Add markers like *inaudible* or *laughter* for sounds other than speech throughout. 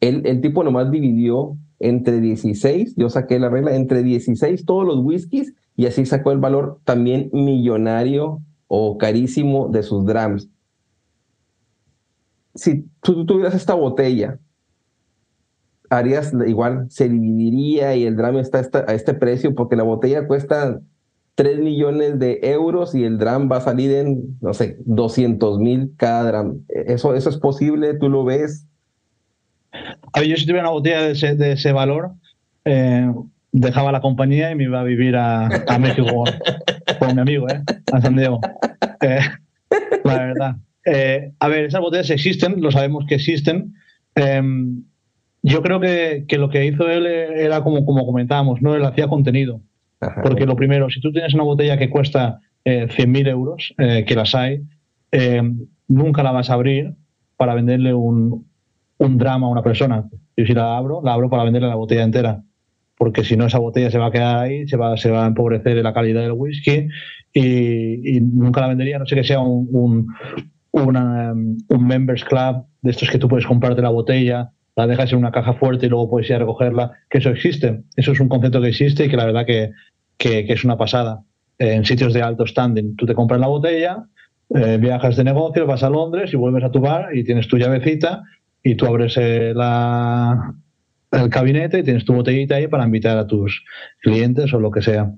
el, el tipo nomás dividió entre 16, yo saqué la regla, entre 16 todos los whiskies y así sacó el valor también millonario o carísimo de sus drams. Si tú tuvieras esta botella, harías igual, se dividiría y el dram está a este precio porque la botella cuesta 3 millones de euros y el dram va a salir en, no sé, 200 mil cada dram. ¿Eso, ¿Eso es posible? ¿Tú lo ves? A ver, yo si tuviera una botella de ese, de ese valor, eh, dejaba la compañía y me iba a vivir a, a México con mi amigo, ¿eh? a San Diego. Eh, la verdad. Eh, a ver, esas botellas existen, lo sabemos que existen. Em, yo creo que, que, lo que hizo él era como, como comentábamos, ¿no? Él hacía contenido. Porque lo primero, si tú tienes una botella que cuesta eh, 100.000 euros, que las hay, em, nunca la vas a abrir para venderle un, un drama a una persona. Yo si la abro, la abro para venderle la botella entera porque si no esa botella se va a quedar ahí, se va, se va a empobrecer la calidad del whisky y, nunca la vendería, no sé que sea un, un, members club de estos que tú puedes comprarte la botella, la dejas en una caja fuerte y luego puedes ir a recogerla, que eso existe, eso es un concepto que existe y que la verdad que, que, es una pasada. En sitios de alto standing, tú te compras la botella, eh, viajas de negocio, vas a Londres y vuelves a tu bar y tienes tu llavecita y tú abres la, el gabinete y tienes tu botellita ahí para invitar a tus clientes o lo que sea.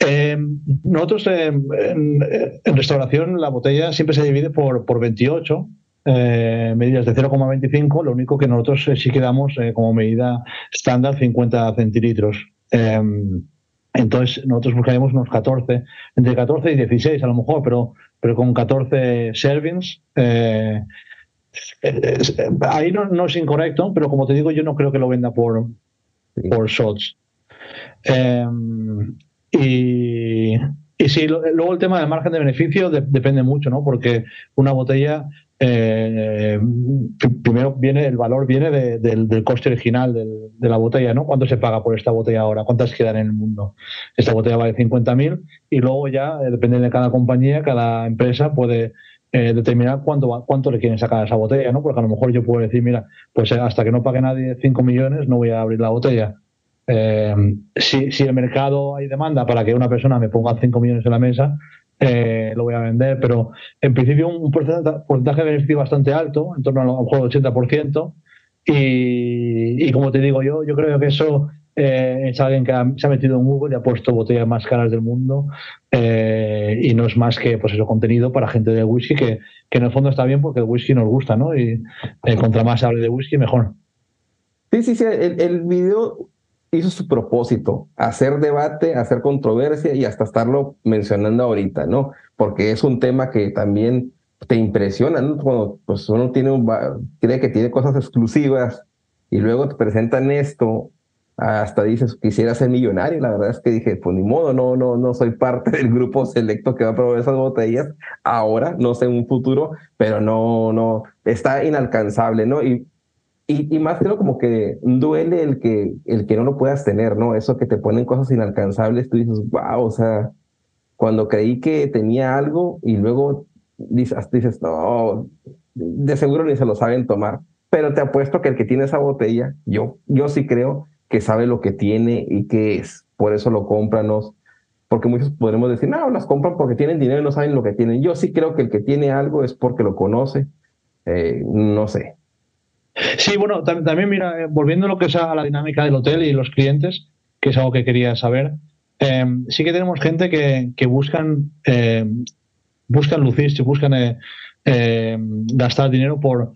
Em, nosotros en, restauración la botella siempre se divide por, por 28 eh, medidas de 0,25, lo único que nosotros eh, sí que damos eh, como medida estándar 50 centilitros. Em, entonces nosotros buscaremos unos 14, entre 14 y 16 a lo mejor, pero, pero con 14 servings ahí no, es incorrecto, pero como te digo, yo no creo que lo venda por, por shots. Em, y, y sí, luego el tema del margen de beneficio depende mucho, ¿no? Porque una botella, eh, primero viene, el valor viene del, coste original de la botella, ¿no? ¿Cuánto se paga por esta botella ahora? ¿Cuántas quedan en el mundo? Esta botella vale 50.000 y luego ya, eh, depende de cada compañía, cada empresa puede eh, determinar cuánto, cuánto le quieren sacar esa botella, ¿no? Porque a lo mejor yo puedo decir, mira, pues eh, hasta que no pague nadie 5 millones no voy a abrir la botella. Eh, si, si el mercado hay demanda para que una persona me ponga 5 millones en la mesa, lo voy a vender, pero en principio un porcentaje, de beneficio bastante alto, en torno a lo mejor 80%, y, y como te digo yo, yo creo que eso eh, es alguien que se ha metido en Google y ha puesto botellas más caras del mundo eh, y no es más que pues eso contenido para gente de whisky que, que, en el fondo está bien porque el whisky nos gusta, ¿no? Y eh, contra más se hable de whisky, mejor. Sí, sí, sí, el, el video hizo su propósito, hacer debate, hacer controversia y hasta estarlo mencionando ahorita, ¿no? Porque es un tema que también te impresiona, ¿no? Cuando pues, uno tiene un, cree que tiene cosas exclusivas y luego te presentan esto hasta dices, quisiera ser millonario. La verdad es que dije, pues ni modo, no, no, no soy parte *laughs* del grupo selecto que va a probar esas botellas ahora, no sé en un futuro, pero no, no, está inalcanzable, ¿no? Y, y, y, más creo como que duele el que, el que no lo puedas tener, ¿no? Eso que te ponen cosas inalcanzables, tú dices, wow, o sea, cuando creí que tenía algo y luego dices, dices no, de seguro ni se lo saben tomar. Pero te apuesto que el que tiene esa botella, yo, yo sí creo que sabe lo que tiene y qué es. Por eso lo compran. Porque muchos podremos decir, no, las compran porque tienen dinero y no saben lo que tienen. Yo sí creo que el que tiene algo es porque lo conoce. Eh, no sé. Sí, bueno, también mira, eh, volviendo lo que es a la dinámica del hotel y los clientes, que es algo que quería saber, em, sí que tenemos gente que, que buscan, em, buscan lucirse, buscan eh, em, gastar dinero por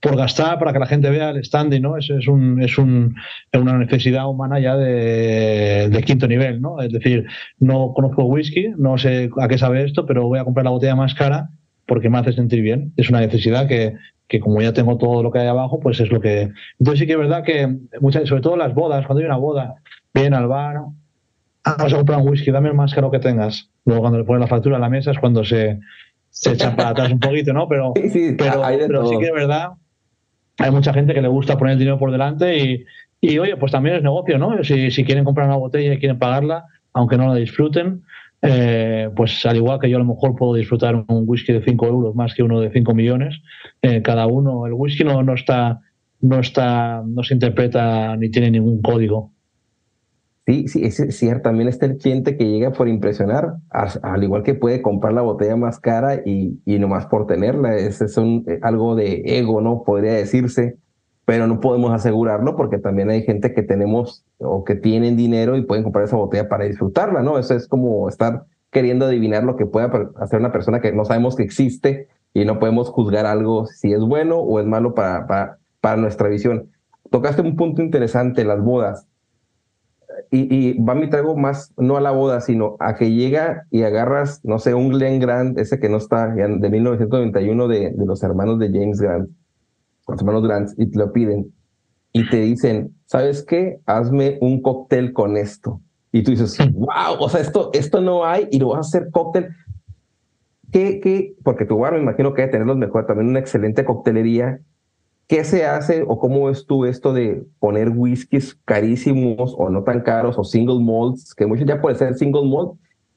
por gastar para que la gente vea el standing, ¿no? Es, es, un, es un, una necesidad humana ya de, de, quinto nivel, ¿no? Es decir, no conozco whisky, no sé a qué sabe esto, pero voy a comprar la botella más cara porque me hace sentir bien. Es una necesidad que, que como ya tengo todo lo que hay abajo, pues es lo que... Entonces sí que es verdad que muchas, sobre todo las bodas, cuando hay una boda, vienen al bar, ah, vamos a comprar un whisky, dame el más caro que tengas. Luego cuando le ponen la factura a la mesa es cuando se, se echan para atrás un poquito, ¿no? Pero sí, pero, pero sí que es verdad hay mucha gente que le gusta poner el dinero por delante y, y oye, pues también es negocio, ¿no? Si, quieren comprar una botella y quieren pagarla, aunque no la disfruten, eh, pues al igual que yo a lo mejor puedo disfrutar un whisky de 5 euros más que uno de 5 millones, eh, cada uno, el whisky no, no está, no está, no se interpreta ni tiene ningún código. Sí, sí, es cierto. También está el cliente que llega por impresionar, al igual que puede comprar la botella más cara y, y nomás por tenerla. Es, es un, eh, algo de ego, ¿no? Podría decirse, pero no podemos asegurarlo porque también hay gente que tenemos o que tienen dinero y pueden comprar esa botella para disfrutarla, ¿no? Eso es como estar queriendo adivinar lo que pueda hacer una persona que no sabemos que existe y no podemos juzgar algo si es bueno o es malo para, para, para nuestra visión. Tocaste un punto interesante, las bodas y, y va mi trago más, no a la boda, sino a que llega y agarras, no sé, un Glen Grant, ese que no está, de 1991 de, de los hermanos de James Grant, los hermanos Grant, y te lo piden, y te dicen, ¿sabes qué? Hazme un cóctel con esto. Y tú dices, wow, o sea, esto, esto no hay y lo vas a hacer cóctel. ¿Qué, qué? Porque tu bar me imagino que debe tener los mejores, también una excelente coctelería ¿Qué se hace o cómo ves tú esto de poner whiskies carísimos o no tan caros o single malts, que muchos ya puede ser single malt,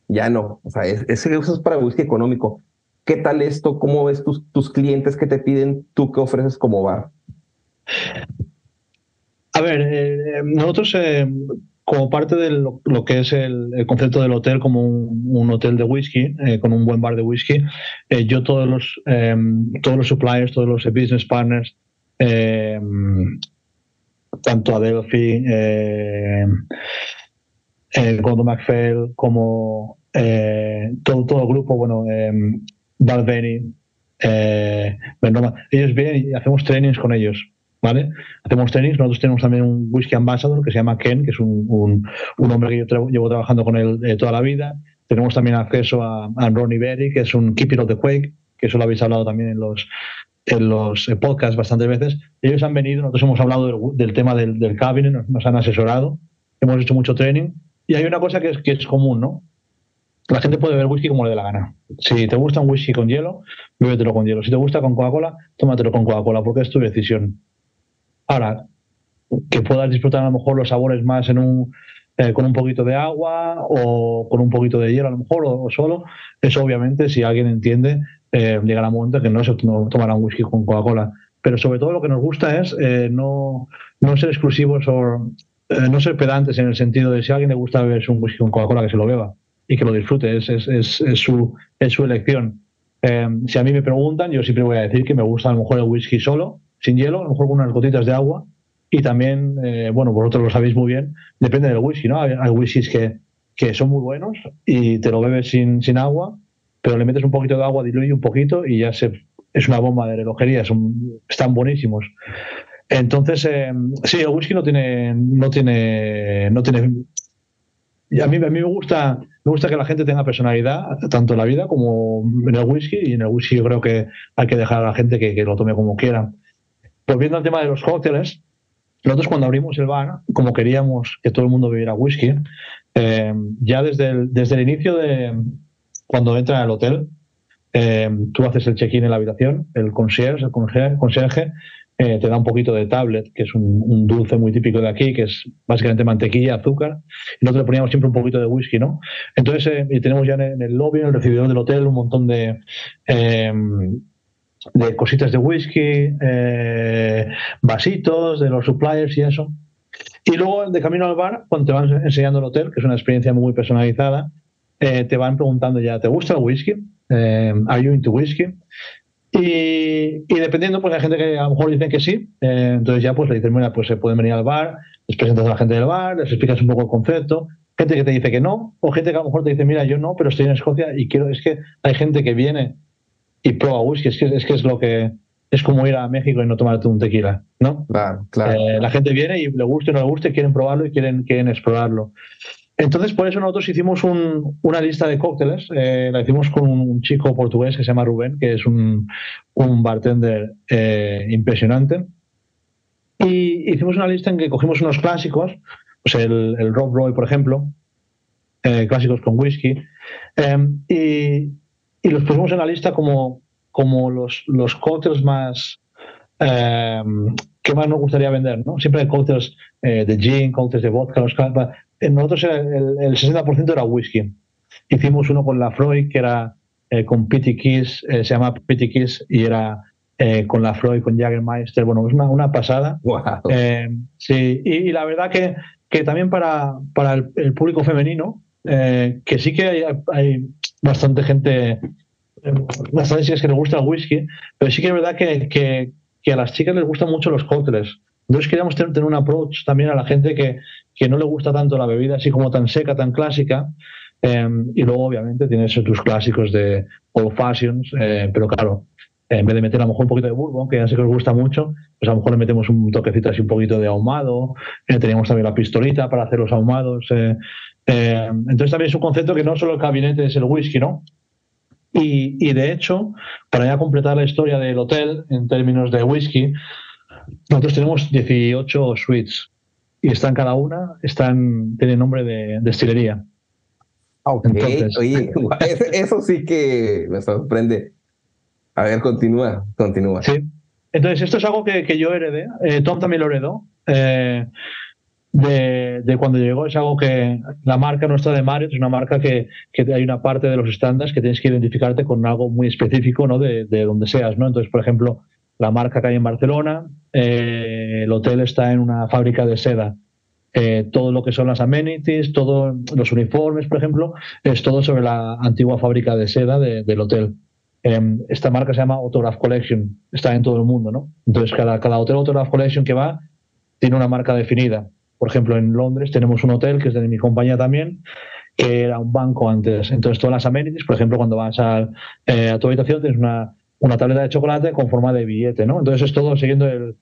ya no. O sea, ese es para whisky económico. ¿Qué tal esto? ¿Cómo ves tus, tus clientes que te piden? ¿Tú qué ofreces como bar? A ver, eh, nosotros eh, como parte de lo, que es el, concepto del hotel como un, hotel de whisky, eh, con un buen bar de whisky, yo todos los, todos los suppliers, todos los business partners eh, tanto Adelphi, eh, el Gondo MacPhail, como todo, todo el grupo, bueno, eh, Valveni, eh, ellos vienen y hacemos trainings con ellos. ¿Vale? Hacemos trainings, nosotros tenemos también un whisky ambassador que se llama Ken, que es un, un, hombre que yo llevo trabajando con él eh, toda la vida. Tenemos también acceso a, a Ronnie Berry, que es un Keeper of the Quake, que eso lo habéis hablado también en los, en los eh, podcasts bastantes veces. Ellos han venido, nosotros hemos hablado del, tema del, del cabinet, nos, han asesorado, hemos hecho mucho training. Y hay una cosa que es, que es común, ¿no? La gente puede beber whisky como le dé la gana. Si te gusta un whisky con hielo, bébetelo con hielo. Si te gusta con Coca-Cola, tómatelo con Coca-Cola, porque es tu decisión. Ahora, que puedas disfrutar a lo mejor los sabores más en un, eh, con un poquito de agua o con un poquito de hielo a lo mejor o, solo, eso obviamente si alguien entiende eh, llegará un momento que no se tomará un whisky con Coca-Cola. Pero sobre todo lo que nos gusta es eh, no, no ser exclusivos o eh, no ser pedantes en el sentido de si a alguien le gusta beber un whisky con Coca-Cola, que se lo beba y que lo disfrute, es, es, es, es su, es su elección. si a mí me preguntan, yo siempre voy a decir que me gusta a lo mejor el whisky solo, sin hielo, a lo mejor con unas gotitas de agua. Y también, bueno, vosotros lo sabéis muy bien, depende del whisky, ¿no? Hay, hay whiskies que, que son muy buenos y te lo bebes sin, sin agua pero le metes un poquito de agua, diluye un poquito y ya se, es una bomba de relojería, son, están buenísimos. Entonces, eh, sí, el whisky no tiene, no tiene, no tiene. Y a mí, a mí me gusta, me gusta que la gente tenga personalidad, tanto en la vida como en el whisky, y en el whisky yo creo que hay que dejar a la gente que, que lo tome como quiera. Volviendo al tema de los cócteles, nosotros cuando abrimos el bar, como queríamos que todo el mundo bebiera whisky, eh, ya desde desde el inicio de, cuando entran al hotel, eh, tú haces el check-in en la habitación, el concierge, el concierge, eh, te da un poquito de tablet, que es un, dulce muy típico de aquí, que es básicamente mantequilla, azúcar, y nosotros le poníamos siempre un poquito de whisky, ¿no? Entonces, eh, tenemos ya en, el lobby, en el recibidor del hotel, un montón de, de cositas de whisky, vasitos, de los suppliers y eso. Y luego, de camino al bar, cuando te van enseñando el hotel, que es una experiencia muy personalizada, eh, te van preguntando ya, ¿te gusta el whisky? Eh, ¿Are you into whisky? Y, y, dependiendo, pues hay gente que a lo mejor dicen que sí, eh, entonces ya pues le dicen, mira, pues se pueden venir al bar, les presentas a la gente del bar, les explicas un poco el concepto, gente que te dice que no, o gente que a lo mejor te dice, mira, yo no, pero estoy en Escocia y quiero, es que hay gente que viene y prueba whisky, es que es, que es lo que, es como ir a México y no tomarte un tequila, ¿no? Claro, claro. la gente viene y le gusta o no le gusta, quieren probarlo y quieren, quieren explorarlo. Entonces, por eso nosotros hicimos una lista de cócteles. Eh, la hicimos con un chico portugués que se llama Rubén, que es un, bartender eh, impresionante. Y hicimos una lista en que cogimos unos clásicos, pues el, el Rob Roy, por ejemplo, eh, clásicos con whisky, y, los pusimos en la lista como, como los, los cócteles más, que más nos gustaría vender, ¿no? Siempre hay cócteles de gin, cócteles de vodka, los nosotros el, el 60% era whisky. Hicimos uno con la Freud, que era con Pity Kiss, se llama Pity Kiss, y era con la Freud, con Jagermeister. Bueno, es una, una pasada. sí, y, la verdad que, que también para, para el, público femenino, que sí que hay, hay bastante gente las es que les gusta el whisky, pero sí que es verdad que, que, a las chicas les gustan mucho los cócteles. Entonces queríamos tener, un approach también a la gente que, que, no le gusta tanto la bebida así como tan seca, tan clásica. Em, y luego, obviamente, tienes tus clásicos de old fashions, eh, pero claro, en vez de meter a lo mejor un poquito de bourbon, que ya sé que os gusta mucho, pues a lo mejor le metemos un toquecito así un poquito de ahumado. Eh, teníamos también la pistolita para hacer los ahumados. Eh, entonces también es un concepto que no solo el gabinete es el whisky, ¿no? Y, de hecho, para ya completar la historia del hotel en términos de whisky, nosotros tenemos 18 suites y están cada una, están, tienen nombre de destilería. Ok, oye, *laughs* eso sí que me sorprende. A ver, continúa, continúa. Sí. Entonces, esto es algo que, que yo heredé. Eh, Tom también lo heredó. Eh, de, cuando llegó. Es algo que la marca nuestra de Mario es una marca que, que hay una parte de los estándares que tienes que identificarte con algo muy específico ¿no? de, de donde seas. ¿no? Entonces, por ejemplo, la marca que hay en Barcelona, eh, el hotel está en una fábrica de seda. Eh, todo lo que son las amenities, todos los uniformes, por ejemplo, es todo sobre la antigua fábrica de seda del hotel. Em, esta marca se llama Autograph Collection, está en todo el mundo, ¿no? Entonces, cada, hotel Autograph Collection que va tiene una marca definida. Por ejemplo, en Londres tenemos un hotel que es de mi compañía también, que era un banco antes. Entonces, todas las amenities, por ejemplo, cuando vas a, eh, a tu habitación tienes una, una, tableta de chocolate con forma de billete, ¿no? Entonces, es todo siguiendo el...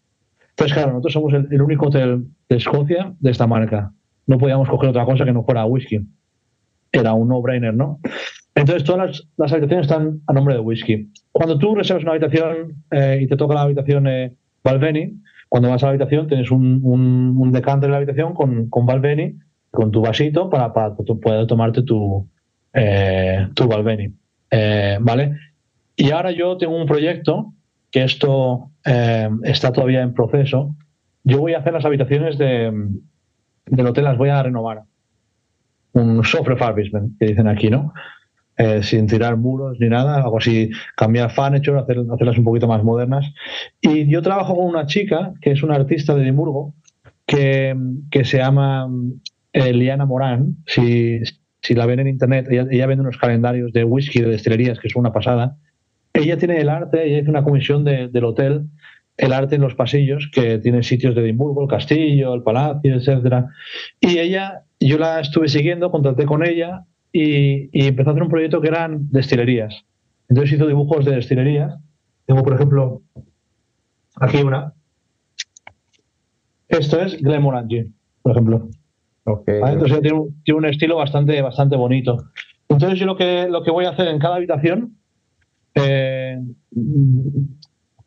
Entonces, claro, nosotros somos el, único hotel de Escocia de esta marca. No podíamos coger otra cosa que no fuera whisky. Era un no-brainer, ¿no? Entonces, todas las, habitaciones están a nombre de whisky. Cuando tú reservas una habitación eh, y te toca la habitación eh, Balvenie, cuando vas a la habitación tienes un, un, decante en la habitación con, con con tu vasito para, para poder tomarte tu, eh, tu Balvenie. Eh, ¿Vale? Y ahora yo tengo un proyecto que esto eh, está todavía en proceso. Yo voy a hacer las habitaciones de, del hotel, las voy a renovar. Un soft refurbishment, que dicen aquí, ¿no? Eh, sin tirar muros ni nada, algo así, cambiar furniture, hacer, hacerlas un poquito más modernas. Y yo trabajo con una chica que es una artista de Edimburgo que, que se llama eh, Liana Morán. Si, si, la ven en internet, ella, vende unos calendarios de whisky de destilerías que es una pasada. Ella tiene el arte, ella hizo una comisión del hotel el arte en los pasillos, que tiene sitios de Edimburgo, el castillo, el palacio, etcétera. Y ella, yo la estuve siguiendo, contacté con ella y, empezó a hacer un proyecto que eran destilerías. Entonces hizo dibujos de destilerías. Tengo, por ejemplo, aquí una. Esto es Glenmorangie, por ejemplo. Entonces tiene un, estilo bastante, bastante bonito. Entonces yo lo que, lo que voy a hacer en cada habitación, eh,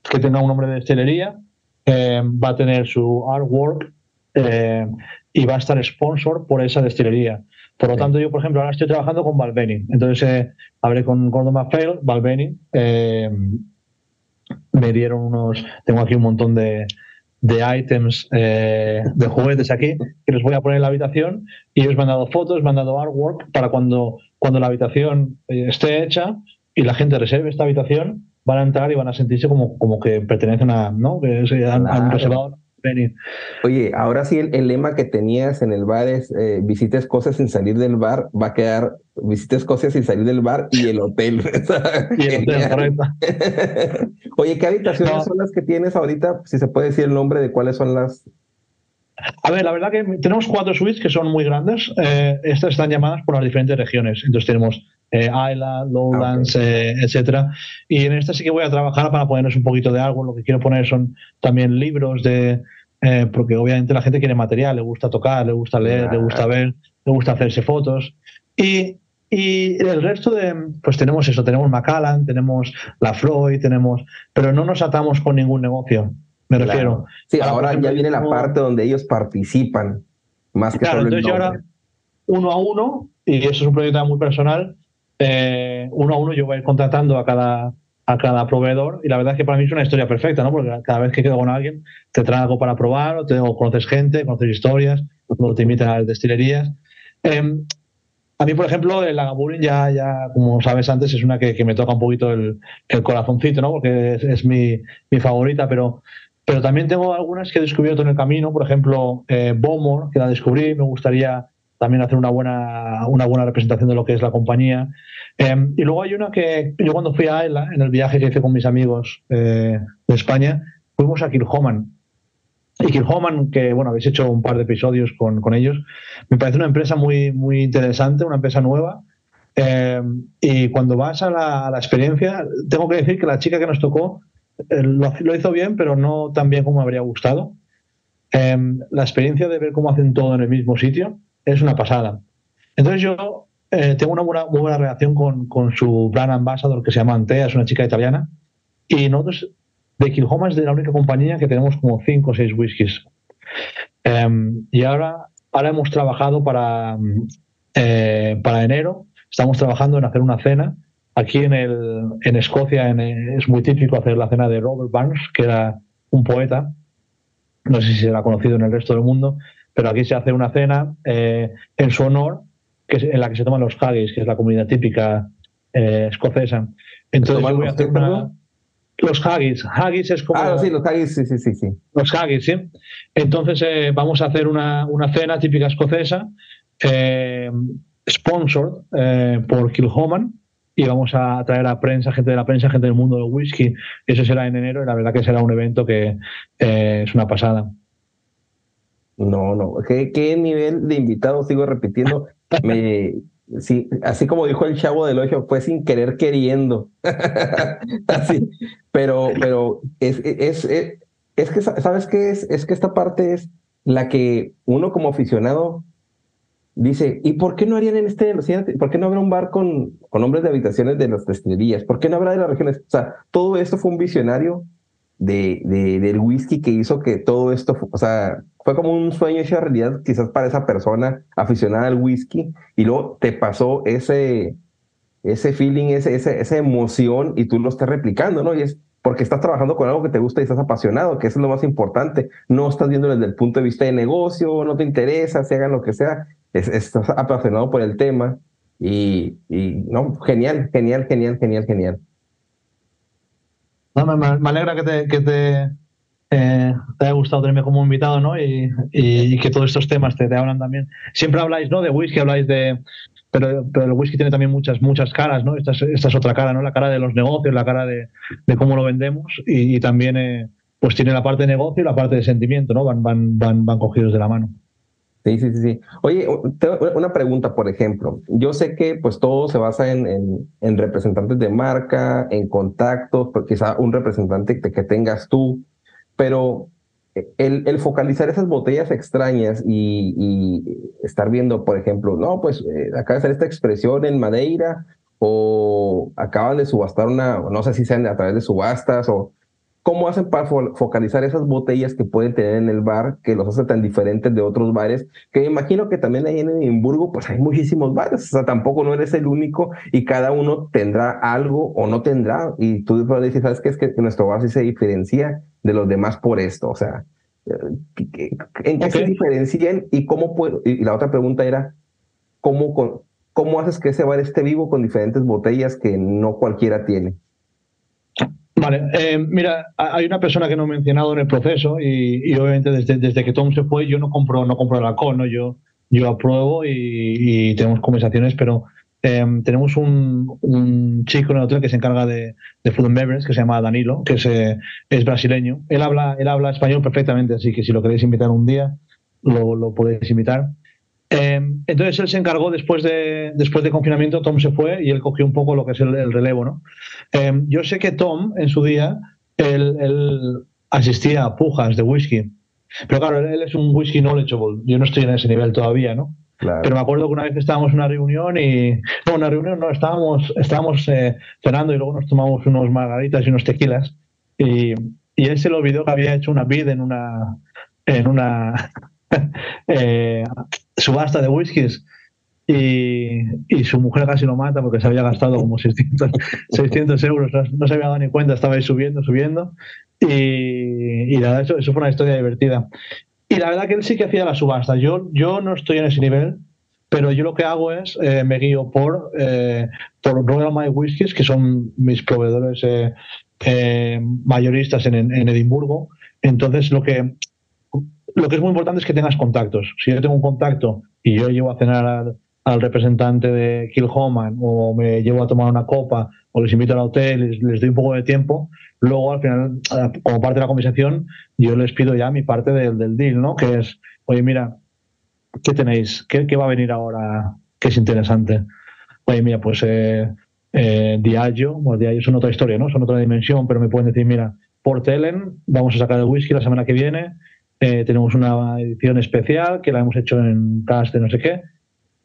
que tenga un nombre de destilería, eh, va a tener su artwork eh, y va a estar sponsor por esa destilería. Por lo tanto, yo, por ejemplo, ahora estoy trabajando con Balvenie. Entonces, eh, hablé con Gordon MacPhail, Balvenie. Eh, me dieron unos. Tengo aquí un montón de, de items, eh, de juguetes aquí, que les voy a poner en la habitación. Y ellos me han dado fotos, me han dado artwork para cuando, cuando la habitación esté hecha y la gente reserve esta habitación, van a entrar y van a sentirse como, como que pertenecen a. ¿no? Que han reservado Oye, ahora sí el, lema que tenías en el bar es eh, visita Escocia sin salir del bar, va a quedar visita Escocia sin salir del bar y el hotel. *laughs* y el hotel, *laughs* Oye, ¿qué habitaciones son las que tienes ahorita? Si se puede decir el nombre de cuáles son las... A ver, la verdad que tenemos cuatro suites que son muy grandes. Eh, estas están llamadas por las diferentes regiones. Entonces tenemos eh, Isla, Lowlands, ah, eh, etcétera. Y en esta sí que voy a trabajar para ponernos un poquito de algo. Lo que quiero poner son también libros de, eh, porque obviamente la gente quiere material, le gusta tocar, le gusta leer, le gusta ver, le gusta hacerse fotos. Y, y el resto de, pues tenemos eso, tenemos Macallan, tenemos La Floyd, tenemos, pero no nos atamos con ningún negocio, me refiero. Sí, ahora, ya viene la parte donde ellos participan, más que claro, solo entonces yo ahora uno a uno, y eso es un proyecto muy personal, eh, uno a uno yo voy a ir contratando a cada, a cada proveedor y la verdad es que para mí es una historia perfecta, ¿no? Porque cada vez que quedo con alguien te trae algo para probar, o, te, conoces gente, conoces historias, o te invitan a las destilerías. Em, a mí, por ejemplo, el Lagavulin ya, ya, como sabes antes, es una que, me toca un poquito el, el corazoncito, ¿no? Porque es, mi, mi, favorita, pero, pero también tengo algunas que he descubierto en el camino. Por ejemplo, eh, que la descubrí, me gustaría también hacer una buena, una buena representación de lo que es la compañía. Em, y luego hay una que yo cuando fui a ELA, en el viaje que hice con mis amigos eh, de España, fuimos a Kilhoman. Y Kilhoman, que bueno, habéis hecho un par de episodios con, con ellos, me parece una empresa muy, muy interesante, una empresa nueva. Em, y cuando vas a la, la, experiencia, tengo que decir que la chica que nos tocó eh, lo, lo, hizo bien, pero no tan bien como me habría gustado. Em, la experiencia de ver cómo hacen todo en el mismo sitio es una pasada. Entonces yo eh, tengo una buena, buena relación con, con, su brand ambassador que se llama Antea, es una chica italiana. Y nosotros, de Kilhoma es la única compañía que tenemos como 5 o 6 whiskies. Um, y ahora, ahora hemos trabajado para, eh, para enero, estamos trabajando en hacer una cena. Aquí en, el, en Escocia es muy típico hacer la cena de Robert Barnes, que era un poeta. No sé si se ha conocido en el resto del mundo, pero aquí se hace una cena eh, en su honor que es en la que se toman los haggis, que es la comida típica eh, escocesa. Entonces yo voy a hacer una, los haggis. Haggis es como. Ah, sí, los haggis, sí, sí, sí. sí. Los haggis, sí. Entonces eh, vamos a hacer una, una, cena típica escocesa, eh, sponsored por Kilhoman, y vamos a traer a prensa, gente de la prensa, gente del mundo del whisky. Eso será en enero y la verdad que será un evento que eh, es una pasada. No, no. ¿Qué, ¿Qué, nivel de invitados sigo repitiendo? me, sí, así como dijo el chavo del ojo, fue sin querer queriendo. *laughs* así, pero, pero es, es, es, es, que, ¿sabes qué es? Es que esta parte es la que uno como aficionado dice, ¿y por qué no harían en este, por qué no habrá un bar con, con nombres de habitaciones de las destilerías? ¿Por qué no habrá de las regiones? O sea, todo esto fue un visionario de, de, del whisky que hizo que todo esto, o sea, fue como un sueño hecho realidad quizás para esa persona aficionada al whisky y luego te pasó ese, ese feeling, ese, ese, esa emoción y tú lo estás replicando, ¿no? Y es porque estás trabajando con algo que te gusta y estás apasionado, que eso es lo más importante. No estás viendo desde el punto de vista de negocio, no te interesa, se hagan lo que sea, estás apasionado por el tema y, y no, genial, genial, genial, genial, genial. No, me, alegra que eh, te haya gustado tenerme como invitado, ¿no? Y, y, que todos estos temas te, te, hablan también. Siempre habláis, ¿no? De whisky, habláis de... Pero, el whisky tiene también muchas, muchas caras, ¿no? Esta es, esta es otra cara, ¿no? La cara de los negocios, la cara de, de cómo lo vendemos y, y también, eh, pues tiene la parte de negocio y la parte de sentimiento, ¿no? Van, van, van, van cogidos de la mano. Sí, sí, sí. Oye, una pregunta, por ejemplo. Yo sé que pues todo se basa en, en, en representantes de marca, en contactos, quizá un representante que, tengas tú, pero el, el, focalizar esas botellas extrañas y, y, estar viendo, por ejemplo, no, pues eh, acaba de hacer esta expresión en Madeira o acaban de subastar una, no sé si sean a través de subastas o ¿Cómo hacen para fo focalizar esas botellas que pueden tener en el bar, que los hace tan diferentes de otros bares? Que me imagino que también ahí en Edimburgo, pues hay muchísimos bares, o sea, tampoco no eres el único y cada uno tendrá algo o no tendrá. Y tú dices, ¿sabes qué? Es que nuestro bar sí se diferencia de los demás por esto, o sea, ¿en qué okay. se diferencian y cómo puedo? Y la otra pregunta era, ¿cómo, ¿cómo haces que ese bar esté vivo con diferentes botellas que no cualquiera tiene? Vale, eh, mira, hay una persona que no he mencionado en el proceso y, y, obviamente desde, que Tom se fue yo no compro, no compro el alcohol, ¿no? Yo, yo apruebo y, tenemos conversaciones, pero eh, tenemos un, un, chico en el hotel que se encarga de, de food and beverage, que se llama Danilo, que es, eh, es brasileño. Él habla, él habla español perfectamente, así que si lo queréis invitar un día, lo, lo podéis invitar. Eh, entonces él se encargó después de, después de confinamiento, Tom se fue y él cogió un poco lo que es el, el relevo. ¿no? Eh, yo sé que Tom en su día, él, él, asistía a pujas de whisky, pero claro, él, es un whisky knowledgeable, yo no estoy en ese nivel todavía, ¿no? Claro. Pero me acuerdo que una vez estábamos en una reunión y... No, una reunión no, estábamos, estábamos eh, cenando y luego nos tomamos unos margaritas y unos tequilas y, y él se le olvidó que había hecho una bid en una... En una *laughs* eh, subasta de whiskies y, y, su mujer casi lo mata porque se había gastado como 600, 600 *laughs* euros, no se había dado ni cuenta, estaba ahí subiendo, subiendo y, y la verdad, eso, eso, fue una historia divertida. Y la verdad que él sí que hacía la subasta, yo, yo no estoy en ese nivel, pero yo lo que hago es, eh, me guío por, eh, por Royal My Whiskies, que son mis proveedores eh, mayoristas en, en, Edimburgo. Entonces, lo que, lo que es muy importante es que tengas contactos. Si yo tengo un contacto y yo llevo a cenar al, representante de Kilhoman o me llevo a tomar una copa o les invito al hotel, les, doy un poco de tiempo, luego al final, como parte de la conversación, yo les pido ya mi parte del, del deal, ¿no? Que es, oye, mira, ¿qué tenéis? ¿Qué, va a venir ahora que es interesante? Oye, mira, pues eh, eh, Diageo, bueno, Diageo son otra historia, ¿no? Son otra dimensión, pero me pueden decir, mira, por Telen vamos a sacar el whisky la semana que viene, eh, tenemos una edición especial que la hemos hecho en cast de no sé qué,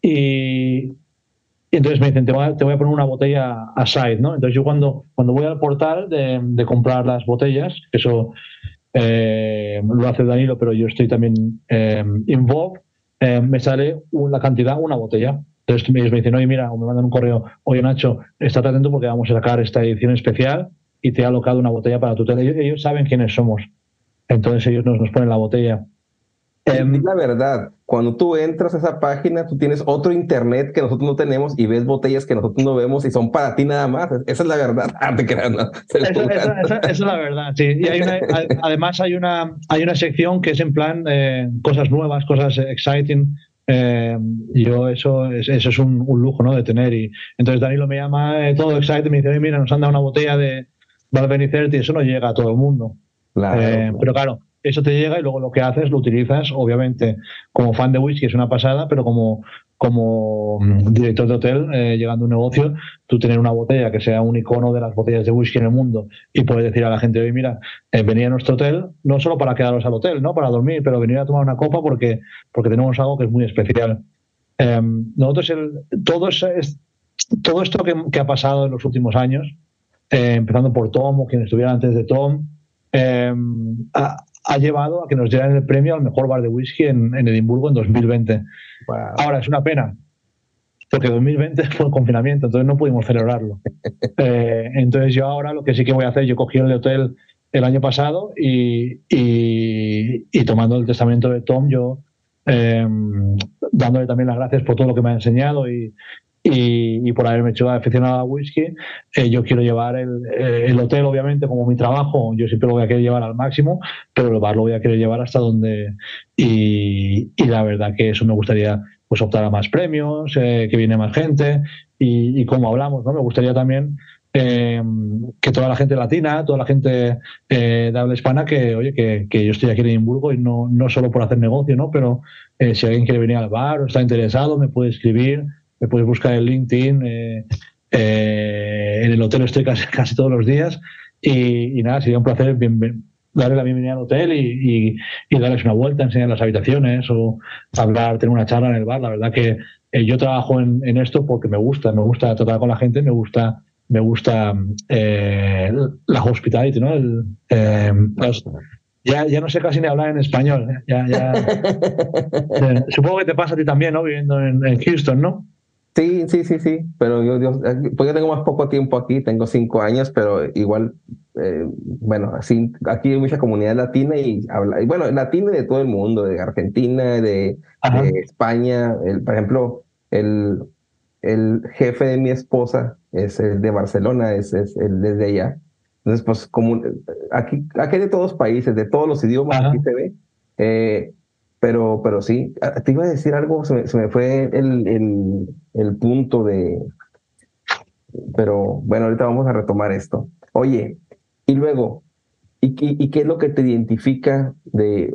y, entonces me dicen, te voy, a, poner una botella a side, ¿no? Entonces yo cuando, cuando voy al portal de, de comprar las botellas, eso eh, lo hace Danilo, pero yo estoy también involved, eh, me sale una cantidad, una botella. Entonces ellos me dicen, oye, mira, o me mandan un correo, oye, Nacho, estate atento porque vamos a sacar esta edición especial y te ha alocado una botella para tu tele. Ellos, saben quiénes somos. Entonces ellos nos, nos ponen la botella. Em, la verdad, cuando tú entras a esa página, tú tienes otro internet que nosotros no tenemos y ves botellas que nosotros no vemos y son para ti nada más. Esa es la verdad. *laughs* Ah, esa, es la verdad, sí. Y hay *laughs* además hay una, hay una sección que es en plan eh, cosas nuevas, cosas exciting. Eh, yo eso es, eso es un, lujo ¿no? de tener. Y entonces Danilo me llama eh, todo exciting, me dice, mira, nos han dado una botella de Valvenicerti y eso no llega a todo el mundo. Pero claro, eso te llega y luego lo que haces lo utilizas, obviamente, como fan de whisky es una pasada, pero como, como mm, director de hotel, eh, llegando a un negocio, tú tener una botella que sea un icono de las botellas de whisky en el mundo y puedes decir a la gente, oye, mira, eh, venía a nuestro hotel, no solo para quedaros al hotel, ¿no? Para dormir, pero venir a tomar una copa porque, porque tenemos algo que es muy especial. Em, nosotros, el, todo, es, todo esto que, ha pasado en los últimos años, eh, empezando por Tom o quien estuviera antes de Tom, em, ha llevado a que nos dieran el premio al mejor bar de whisky en, Edimburgo en 2020. Ahora es una pena, porque 2020 *laughs* fue el confinamiento, entonces no pudimos celebrarlo. *laughs* Eh, entonces yo ahora lo que sí que voy a hacer, yo cogí el hotel el año pasado y, y, tomando el testamento de Tom, yo em, dándole también las gracias por todo lo que me ha enseñado y, y, por haberme hecho aficionado a whisky, eh, yo quiero llevar el, eh, el, hotel, obviamente, como mi trabajo, yo siempre lo voy a querer llevar al máximo, pero el bar lo voy a querer llevar hasta donde. Y, y la verdad que eso me gustaría pues optar a más premios, eh, que viene más gente y, como hablamos, ¿no? Me gustaría también que toda la gente latina, toda la gente de habla hispana, que oye, que, que, yo estoy aquí en Edimburgo y no, no solo por hacer negocio, ¿no? Pero si alguien quiere venir al bar o está interesado, me puede escribir me puedes buscar en LinkedIn. Eh, eh, en el hotel estoy casi, *laughs* casi todos los días y, nada, sería un placer darle la bienvenida al hotel y, darles una vuelta, enseñar las habitaciones o hablar, tener una charla en el bar. La verdad que eh, yo trabajo en, esto porque me gusta, me gusta tratar con la gente, me gusta me gusta la hospitality, ¿no? ya, ya no sé casi ni hablar en español. Ya, ya, *laughs* supongo que te pasa a ti también, ¿no? Viviendo en Houston, ¿no? Sí, sí, sí, sí, pero yo, yo, pues yo tengo más poco tiempo aquí, tengo cinco años, pero igual, eh, bueno, así, aquí hay mucha comunidad latina y habla, y bueno, latina de todo el mundo, de Argentina, de, España, el, por ejemplo, el, el jefe de mi esposa es, de Barcelona, es, es el desde allá. Entonces, pues, como aquí, aquí hay de todos los países, de todos los idiomas, aquí se ve. Eh, pero, pero sí, te iba a decir algo, se me, fue el, el, punto de... Pero bueno, ahorita vamos a retomar esto. Oye, y luego, ¿y, y, qué es lo que te identifica de...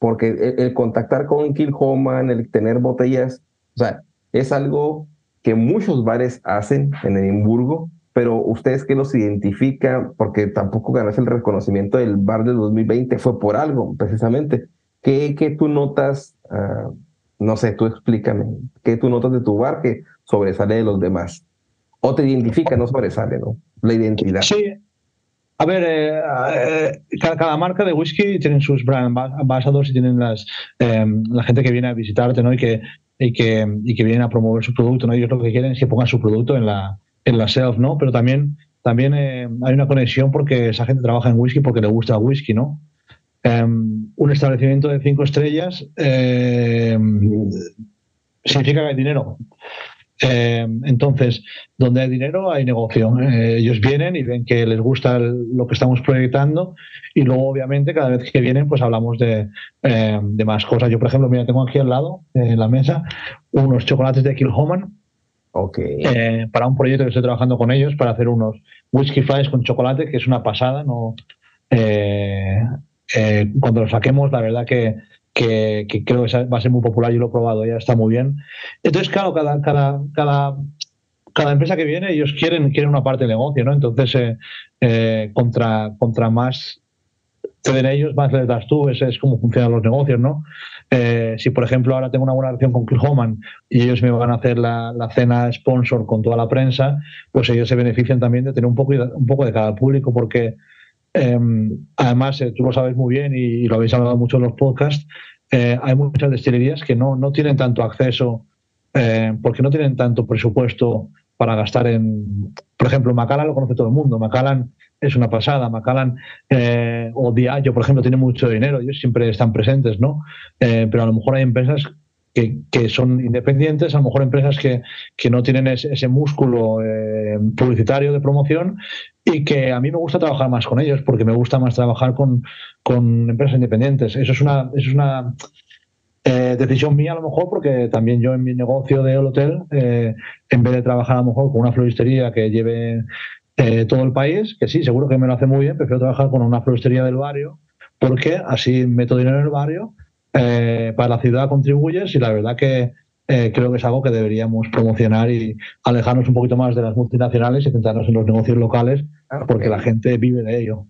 Porque el, contactar con Kilhoman, el tener botellas, o sea, es algo que muchos bares hacen en Edimburgo, pero ustedes qué los identifica, porque tampoco ganas el reconocimiento del bar del 2020, fue por algo, precisamente. ¿Qué, tú notas? Ah, no sé, tú explícame. ¿Qué tú notas de tu bar que sobresale de los demás? O te identifica, no sobresale, ¿no? La identidad. Sí. A ver, eh, eh, cada, marca de whisky tiene sus brand ambassadors y tienen las, em, la gente que viene a visitarte, ¿no? Y que, y que, y que vienen a promover su producto, ¿no? Ellos lo que quieren es que pongan su producto en la, en la shelf, ¿no? Pero también, también eh, hay una conexión porque esa gente trabaja en whisky porque le gusta el whisky, ¿no? Em, un establecimiento de cinco estrellas, em, significa que hay dinero. Eh, entonces, donde hay dinero hay negocio. Eh, ellos vienen y ven que les gusta lo que estamos proyectando y luego, obviamente, cada vez que vienen, pues hablamos de, eh, más cosas. Yo, por ejemplo, mira, tengo aquí al lado, en la mesa, unos chocolates de Kilhoman. Okay. para un proyecto que estoy trabajando con ellos para hacer unos whisky fries con chocolate, que es una pasada. No, cuando lo saquemos, la verdad que que, creo que va a ser muy popular, yo lo he probado, ya está muy bien. Entonces, claro, cada, cada, cada, cada empresa que viene, ellos quieren, quieren una parte del negocio, ¿no? Entonces, eh, eh, contra, contra más te den ellos, más les das tú, ese es como funcionan los negocios, ¿no? Eh, si, por ejemplo, ahora tengo una buena relación con Kilhoman y ellos me van a hacer la, la, cena sponsor con toda la prensa, pues ellos se benefician también de tener un poco, un poco de cada público, porque Em, además, eh, tú lo sabes muy bien y, lo habéis hablado mucho en los podcasts, eh, hay muchas destilerías que no, no tienen tanto acceso eh, porque no tienen tanto presupuesto para gastar en, por ejemplo, Macallan lo conoce todo el mundo, Macallan es una pasada, Macallan o Diageo, por ejemplo, tiene mucho dinero, ellos siempre están presentes, ¿no? pero a lo mejor hay empresas que, son independientes, a lo mejor empresas que, que no tienen ese, músculo publicitario de promoción y que a mí me gusta trabajar más con ellos porque me gusta más trabajar con, con empresas independientes. Eso es una, es una eh, decisión mía a lo mejor porque también yo en mi negocio de hotel, eh, en vez de trabajar a lo mejor con una floristería que lleve eh, todo el país, que sí, seguro que me lo hace muy bien, prefiero trabajar con una floristería del barrio porque así meto dinero en el barrio, para la ciudad contribuyes y la verdad que eh, creo que es algo que deberíamos promocionar y alejarnos un poquito más de las multinacionales y centrarnos en los negocios locales, ah, porque la gente vive de ello.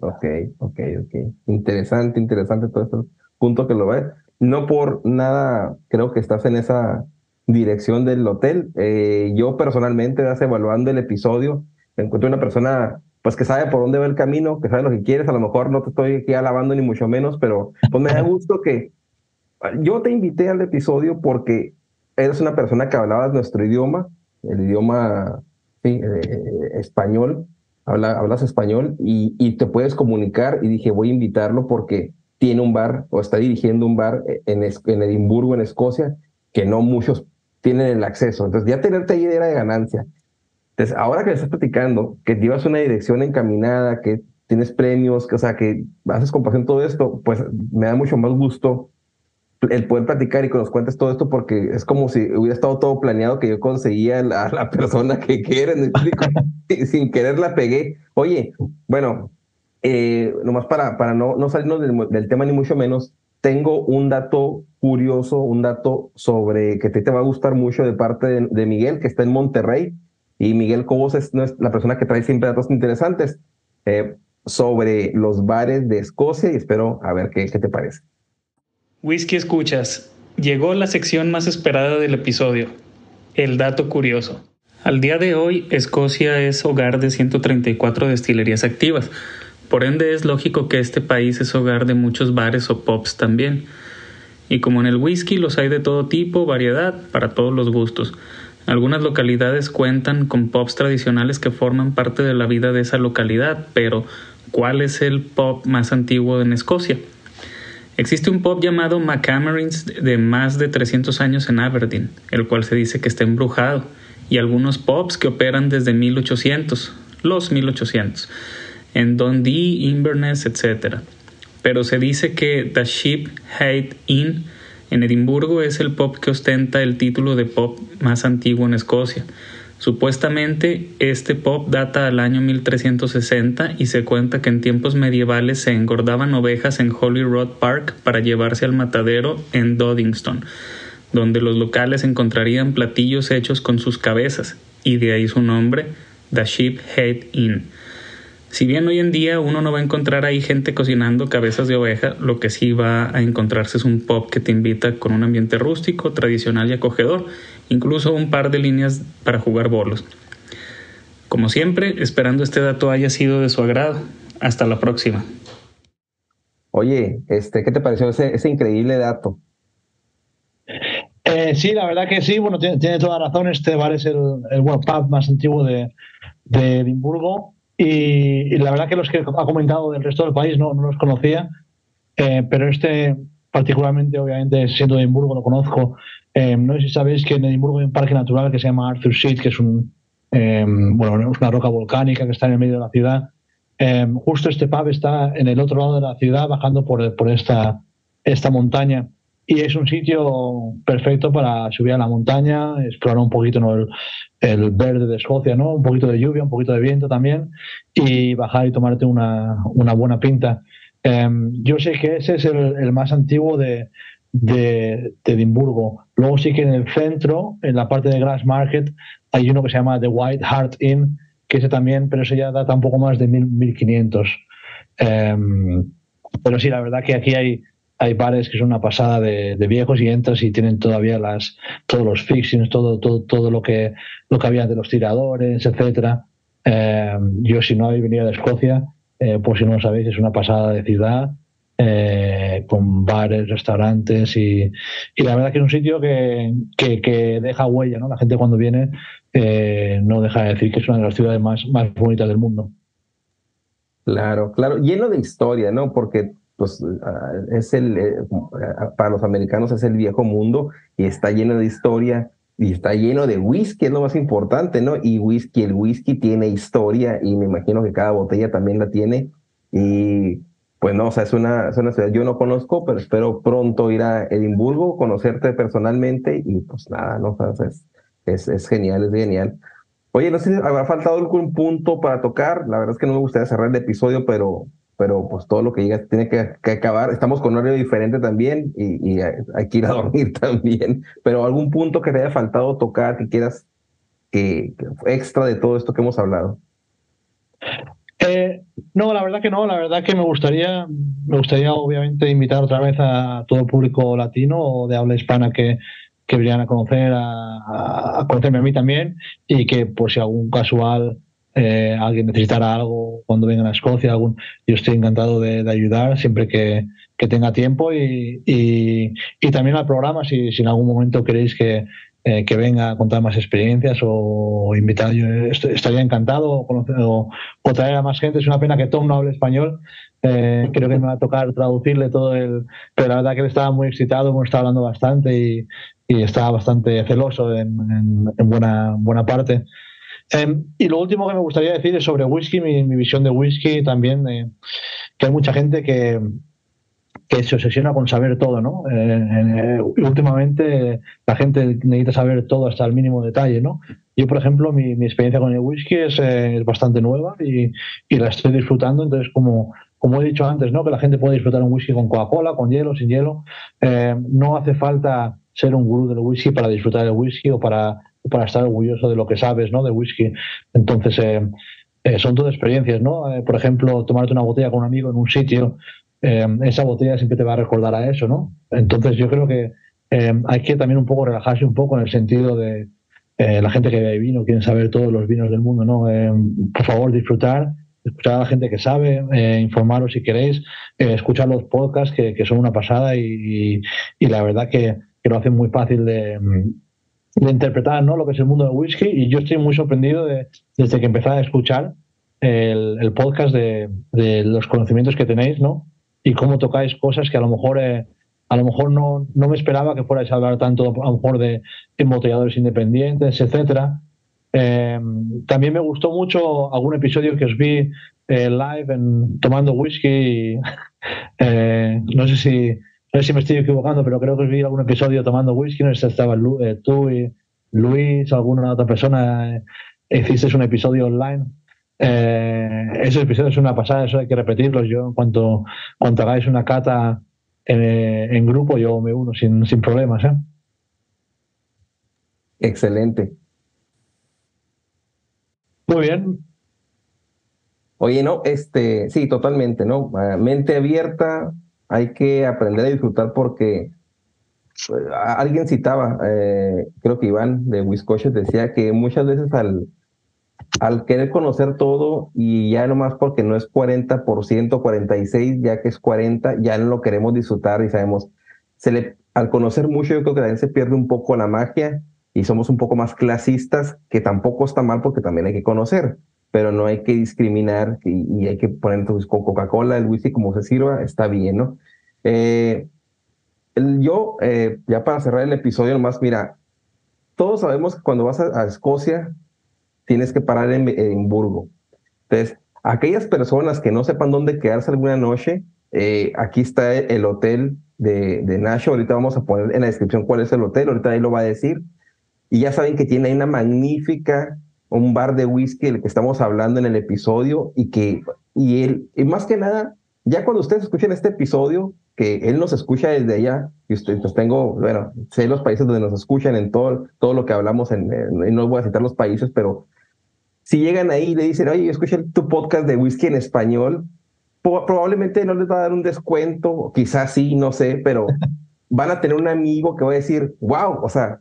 Ok, ok, ok. Interesante, interesante todo esto. Punto que lo ves. No por nada creo que estás en esa dirección del hotel. Eh, yo personalmente, vas evaluando el episodio, encuentro una persona pues que sabe por dónde va el camino, que sabe lo que quieres. A lo mejor no te estoy aquí alabando ni mucho menos, pero pues me da gusto que yo te invité al episodio porque eres una persona que hablabas nuestro idioma, el idioma sí, eh, español, habla, hablas español y, y, te puedes comunicar y dije voy a invitarlo porque tiene un bar o está dirigiendo un bar en, en Edimburgo, en Escocia, que no muchos tienen el acceso. Entonces ya tenerte ahí era de ganancia. Entonces ahora que me estás platicando, que llevas una dirección encaminada, que tienes premios, que o sea, que haces compasión todo esto, pues me da mucho más gusto el poder platicar y que nos cuentes todo esto porque es como si hubiera estado todo planeado que yo conseguía a la, persona que quieren *laughs* sin querer la pegué. Oye, bueno, eh, nomás para, para no, no salirnos del, tema ni mucho menos, tengo un dato curioso, un dato sobre que te, te va a gustar mucho de parte de, Miguel, que está en Monterrey. Y Miguel Cobos es, la persona que trae siempre datos interesantes eh, sobre los bares de Escocia y espero a ver qué, qué te parece. Whisky Escuchas. Llegó la sección más esperada del episodio, el dato curioso. Al día de hoy, Escocia es hogar de 134 destilerías activas. Por ende, es lógico que este país es hogar de muchos bares o pubs también. Y como en el whisky los hay de todo tipo, variedad, para todos los gustos. Algunas localidades cuentan con pubs tradicionales que forman parte de la vida de esa localidad, pero ¿cuál es el pub más antiguo en Escocia? Existe un pub llamado McCamerins de más de 300 años en Aberdeen, el cual se dice que está embrujado, y algunos pubs que operan desde 1800, los 1800, en Dundee, Inverness, etc. Pero se dice que The Sheep Hate Inn en Edimburgo es el pub que ostenta el título de pub más antiguo en Escocia. Supuestamente este pop data al año 1360 y se cuenta que en tiempos medievales se engordaban ovejas en Holyrood Park para llevarse al matadero en Doddingston, donde los locales encontrarían platillos hechos con sus cabezas, y de ahí su nombre, The Sheep Head Inn. Si bien hoy en día uno no va a encontrar ahí gente cocinando cabezas de oveja, lo que sí va a encontrarse es un pop que te invita con un ambiente rústico, tradicional y acogedor, incluso un par de líneas para jugar bolos. Como siempre, esperando este dato haya sido de su agrado. Hasta la próxima. Oye, este, ¿qué te pareció ese, ese increíble dato? Eh, sí, la verdad que sí, bueno, tiene, toda razón. Este bar es el, el pub más antiguo de, de Edimburgo. Y, la verdad que los que ha comentado del resto del país no, no los conocía, eh, pero este particularmente, obviamente, siendo de Edimburgo, lo conozco no sé si sabéis que en Edimburgo hay un parque natural que se llama Arthur Seat, que es un, bueno, es una roca volcánica que está en el medio de la ciudad. justo este pub está en el otro lado de la ciudad, bajando por, por esta, esta montaña y es un sitio perfecto para subir a la montaña, explorar un poquito el, verde de Escocia, ¿no? un poquito de lluvia, un poquito de viento también, y bajar y tomarte una, una buena pinta. Em, yo sé que ese es el, más antiguo de, de, Edimburgo. Luego sí que en el centro, en la parte de Grass Market, hay uno que se llama The White Hart Inn, que ese también, pero ese ya data un poco más de 1500. Em, pero sí, la verdad que aquí hay hay bares que son una pasada de, viejos y entras y tienen todavía las todos los fixings, todo, todo, todo lo que lo que había de los tiradores, etcétera. Eh, yo si no habéis venido de Escocia, eh, pues si no lo sabéis, es una pasada de ciudad, eh, con bares, restaurantes y, y, la verdad que es un sitio que, que, deja huella, ¿no? La gente cuando viene no deja de decir que es una de las ciudades más, más bonitas del mundo. Claro, claro, lleno de historia, ¿no? Porque pues es el, eh, para los americanos es el viejo mundo y está lleno de historia y está lleno de whisky, es lo más importante, ¿no? Y whisky, el whisky tiene historia y me imagino que cada botella también la tiene. Y pues no, o sea, es una, es una ciudad, yo no conozco, pero espero pronto ir a Edimburgo, conocerte personalmente y pues nada, ¿no? es, es, es genial, es genial. Oye, no sé si habrá faltado algún punto para tocar, la verdad es que no me gustaría cerrar el episodio, pero pero pues todo lo que llega tiene que, acabar. Estamos con horario diferente también y, hay que ir a *laughs* dormir también. Pero algún punto que te haya faltado tocar, que quieras que, extra de todo esto que hemos hablado. Eh, no, la verdad que no, la verdad que me gustaría, me gustaría obviamente invitar otra vez a todo el público latino o de habla hispana que, que vinieran a conocer, a, a conocerme a mí también y que por si algún casual eh, alguien necesitara algo cuando vengan a Escocia, yo estoy encantado de, ayudar siempre que, tenga tiempo y, también al programa, si, en algún momento queréis que, eh, que venga a contar más experiencias o invitar, estaría encantado o, o, traer a más gente. Es una pena que Tom no hable español. Eh, creo que me va a tocar traducirle todo el. Pero la verdad que él estaba muy excitado, hemos estado hablando bastante y, y estaba bastante celoso en, en buena, buena parte. Em, y lo último que me gustaría decir es sobre whisky, mi, visión de whisky también, eh, que hay mucha gente que, que se obsesiona con saber todo, ¿no? Eh, eh, últimamente la gente necesita saber todo hasta el mínimo detalle, ¿no? Yo, por ejemplo, mi, experiencia con el whisky es, bastante nueva y, y, la estoy disfrutando, entonces como, como he dicho antes, ¿no? Que la gente puede disfrutar un whisky con Coca-Cola, con hielo, sin hielo. no hace falta ser un gurú del whisky para disfrutar el whisky o para para estar orgulloso de lo que sabes, ¿no? De whisky. Entonces, eh, eh, son todas experiencias, ¿no? Eh, por ejemplo, tomarte una botella con un amigo en un sitio, esa botella siempre te va a recordar a eso, ¿no? Entonces, yo creo que hay que también un poco relajarse un poco en el sentido de la gente que bebe vino, quiere saber todos los vinos del mundo, ¿no? por favor, disfrutar, escuchar a la gente que sabe, informaros si queréis, escuchar los podcasts que, son una pasada y, la verdad que, que, lo hacen muy fácil de, de interpretar ¿no? lo que es el mundo del whisky y yo estoy muy sorprendido de, desde que empecé a escuchar el, podcast de, los conocimientos que tenéis ¿no? y cómo tocáis cosas que a lo mejor eh, a lo mejor no, no, me esperaba que fuerais a hablar tanto a lo mejor de embotelladores independientes, etcétera. Eh, también me gustó mucho algún episodio que os vi eh, live en, tomando whisky. *laughs* no sé si no sé si me estoy equivocando, pero creo que vi algún episodio tomando whisky, no sé si estaba eh, tú y Luis o alguna otra persona, eh, hicisteis un episodio online. Eh, esos episodios son una pasada, eso hay que repetirlos. Yo, en cuanto, cuanto hagáis una cata en, grupo, yo me uno sin, sin problemas. ¿eh? Excelente. Muy bien. Oye, no, este, sí, totalmente, ¿no? Mente abierta, hay que aprender a disfrutar porque pues, alguien citaba, eh, creo que Iván de Wisconsin decía que muchas veces al, al querer conocer todo y ya nomás porque no es 40%, 46%, ya que es 40%, ya no lo queremos disfrutar y sabemos, se le, al conocer mucho yo creo que también se pierde un poco la magia y somos un poco más clasistas, que tampoco está mal porque también hay que conocer pero no hay que discriminar y, hay que poner entonces con Coca-Cola, el whisky como se sirva, está bien, ¿no? Eh, yo, eh, ya para cerrar el episodio, nomás, mira, todos sabemos que cuando vas a, Escocia tienes que parar en Edimburgo. Entonces, aquellas personas que no sepan dónde quedarse alguna noche, eh, aquí está el hotel de, de. Ahorita vamos a poner en la descripción cuál es el hotel. Ahorita ahí lo va a decir. Y ya saben que tiene ahí una magnífica, un bar de whisky del que estamos hablando en el episodio y que, y él, y más que nada, ya cuando ustedes escuchen este episodio, que él nos escucha desde allá, y ustedes pues tengo, bueno, sé los países donde nos escuchan en todo, todo lo que hablamos, en, no voy a citar los países, pero si llegan ahí y le dicen, oye, escuché tu podcast de whisky en español, probablemente no les va a dar un descuento, quizás sí, no sé, pero *laughs* van a tener un amigo que va a decir, wow, o sea,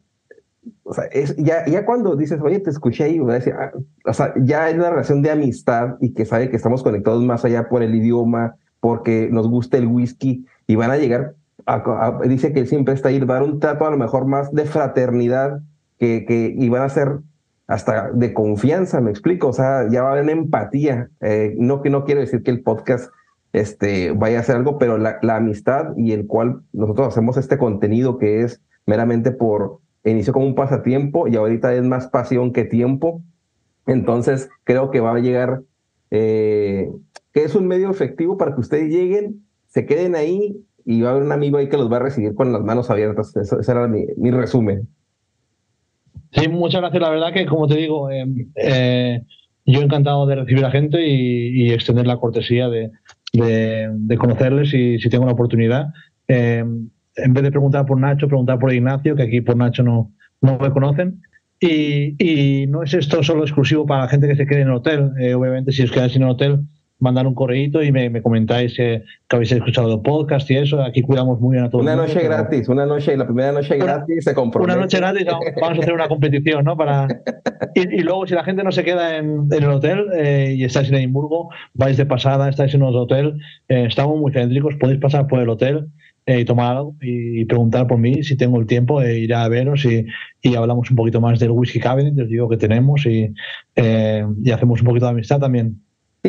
o sea es, ya, ya cuando dices, oye, te escuché ahí, va a ah", o sea, ya hay una relación de amistad y que sabe que estamos conectados más allá por el idioma, porque nos gusta el whisky y van a llegar, a, dice que siempre está ahí, dar un trato a lo mejor más de fraternidad que, que y van a ser hasta de confianza, me explico, o sea, ya va a haber empatía. Eh, no que no quiere decir que el podcast este, vaya a hacer algo, pero la, la, amistad y el cual nosotros hacemos este contenido que es meramente por inicio como un pasatiempo y ahorita es más pasión que tiempo. Entonces creo que va a llegar eh, que es un medio efectivo para que ustedes lleguen, se queden ahí y va a haber un amigo ahí que los va a recibir con las manos abiertas. Eso, ese era mi, mi, resumen. Sí, muchas gracias. La verdad que, como te digo, eh, eh, yo encantado de recibir a gente y, y extender la cortesía de, de, de conocerles si, si, tengo la oportunidad. Eh, en vez de preguntar por Nacho, preguntar por Ignacio, que aquí por Nacho no, no me conocen. Y, y, no es esto solo exclusivo para la gente que se quede en el hotel. Eh, obviamente, si os quedáis en el hotel, mandar un correíto y me, me comentáis eh, que habéis escuchado el podcast y eso. Aquí cuidamos muy bien a todos. Una noche gratis, una noche, la primera noche gratis se compromete. Una noche gratis, vamos a hacer una competición, ¿no? Para... Y, y luego, si la gente no se queda en, en el hotel eh, y estáis en Edimburgo, vais de pasada, estáis en otro hotel, eh, estamos muy céntricos, podéis pasar por el hotel. Eh, tomar algo y preguntar por mí si tengo el tiempo de ir a veros y, y hablamos un poquito más del whisky cabinet, os digo que tenemos y, eh, y hacemos un poquito de amistad también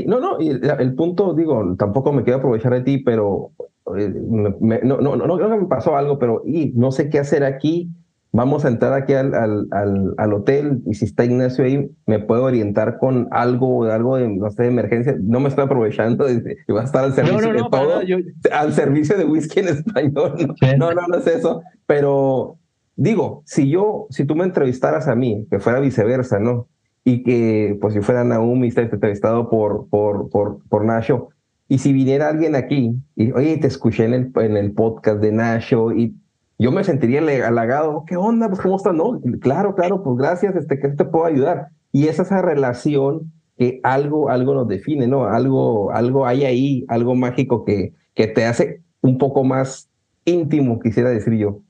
no, no, y el, punto, digo, tampoco me quiero aprovechar de ti, pero eh, me, no, no, no, no, me pasó algo, pero y, no sé qué hacer aquí. Vamos a entrar aquí al, al, al, hotel y si está Ignacio ahí, me puedo orientar con algo, algo de, no sé, de emergencia. No me estoy aprovechando de, va a estar al servicio de todo, al servicio de whisky en español. No, no, no es eso. Pero digo, si yo, si tú me entrevistaras a mí, que fuera viceversa, ¿no? y que pues si fuera Naomi está entrevistado por, por, por, por Nacho, y si viniera alguien aquí y, oye, te escuché en el, en el podcast de Nacho y yo me sentiría halagado, ¿qué onda? Pues cómo estás, no, claro, claro, pues gracias, este, que te puedo ayudar. Y es esa relación que algo, algo nos define, ¿no? Algo, algo hay ahí, algo mágico que, que te hace un poco más íntimo, quisiera decir yo.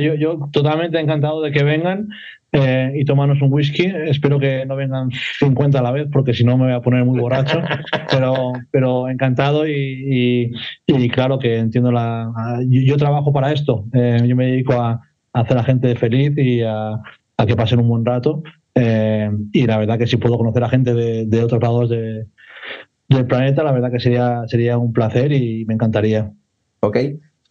yo, yo totalmente encantado de que vengan. Eh, y tomarnos un whisky. Espero que no vengan 50 a la vez, porque si no me voy a poner muy borracho. *laughs* pero, pero encantado y, y, claro que entiendo la. Yo, trabajo para esto. Eh, yo me dedico a, hacer a la gente feliz y a, a que pasen un buen rato. Eh, y la verdad que si puedo conocer a gente de, de otros lados de, del planeta, la verdad que sería, sería un placer y me encantaría. Ok.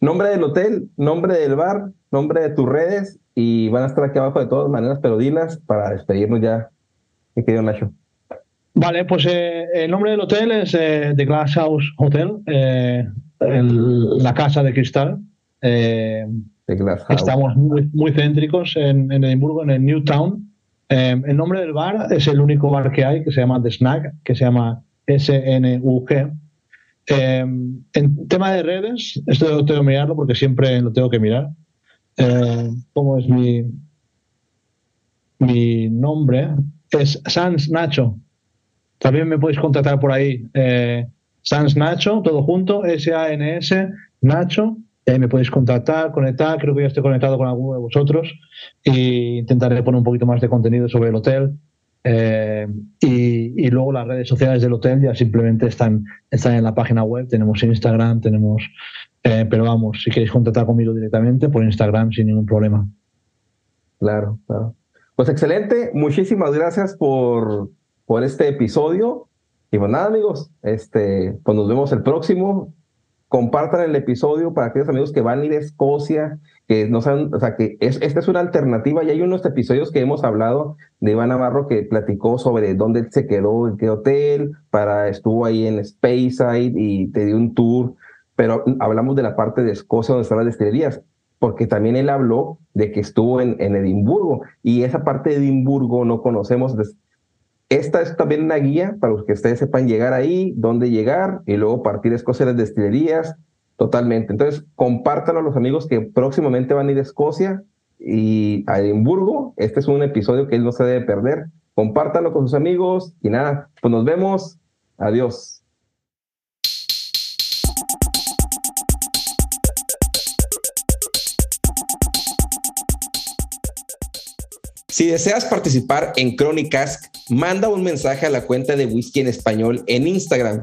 Nombre del hotel, nombre del bar, nombre de tus redes y van a estar aquí abajo de todas maneras, pero dilas para despedirnos ya, mi querido Nacho. Vale, pues eh, el nombre del hotel es eh, The Glass House Hotel, eh, el, la casa de cristal. Eh, estamos muy, muy céntricos en, en, Edimburgo, en el Newtown. el nombre del bar es el único bar que hay que se llama The Snack, que se llama SNUG. En tema de redes, esto tengo que mirarlo porque siempre lo tengo que mirar. Eh, ¿cómo es mi, mi nombre? Es Sans Nacho. También me podéis contratar por ahí. Eh, Sans Nacho, todo junto, S-A-N-S, Nacho. Eh, me podéis contactar, conectar. Creo que ya estoy conectado con alguno de vosotros. E intentaré poner un poquito más de contenido sobre el hotel. Eh, y, luego las redes sociales del hotel ya simplemente están, están en la página web. Tenemos Instagram, tenemos eh, pero vamos, si queréis contactar conmigo directamente por Instagram sin ningún problema. Claro, claro. Pues excelente, muchísimas gracias por, por este episodio. Y pues nada, amigos, este, pues nos vemos el próximo. compartan el episodio para aquellos amigos que van a ir a Escocia, que no saben, o sea, que es, esta es una alternativa. Y hay unos episodios que hemos hablado de Iván Navarro que platicó sobre dónde se quedó, en qué hotel, para, estuvo ahí en Speyside y te dio un tour, pero hablamos de la parte de Escocia donde están las destilerías, porque también él habló de que estuvo en, en Edimburgo. Y esa parte de Edimburgo no conocemos, esta es también una guía para los que ustedes sepan llegar ahí, dónde llegar y luego partir a Escocia las destilerías. Totalmente. Entonces, compártanlo a los amigos que próximamente van a ir a Escocia y a Edimburgo. Este es un episodio que él no se debe perder. Compártanlo con sus amigos y nada, pues nos vemos. Adiós. Si deseas participar en Crónicas, manda un mensaje a la cuenta de Whisky en Español en Instagram.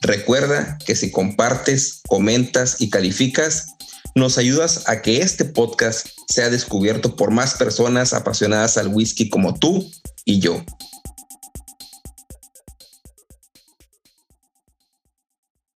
Recuerda que si compartes, comentas y calificas, nos ayudas a que este podcast sea descubierto por más personas apasionadas al whisky como tú y yo.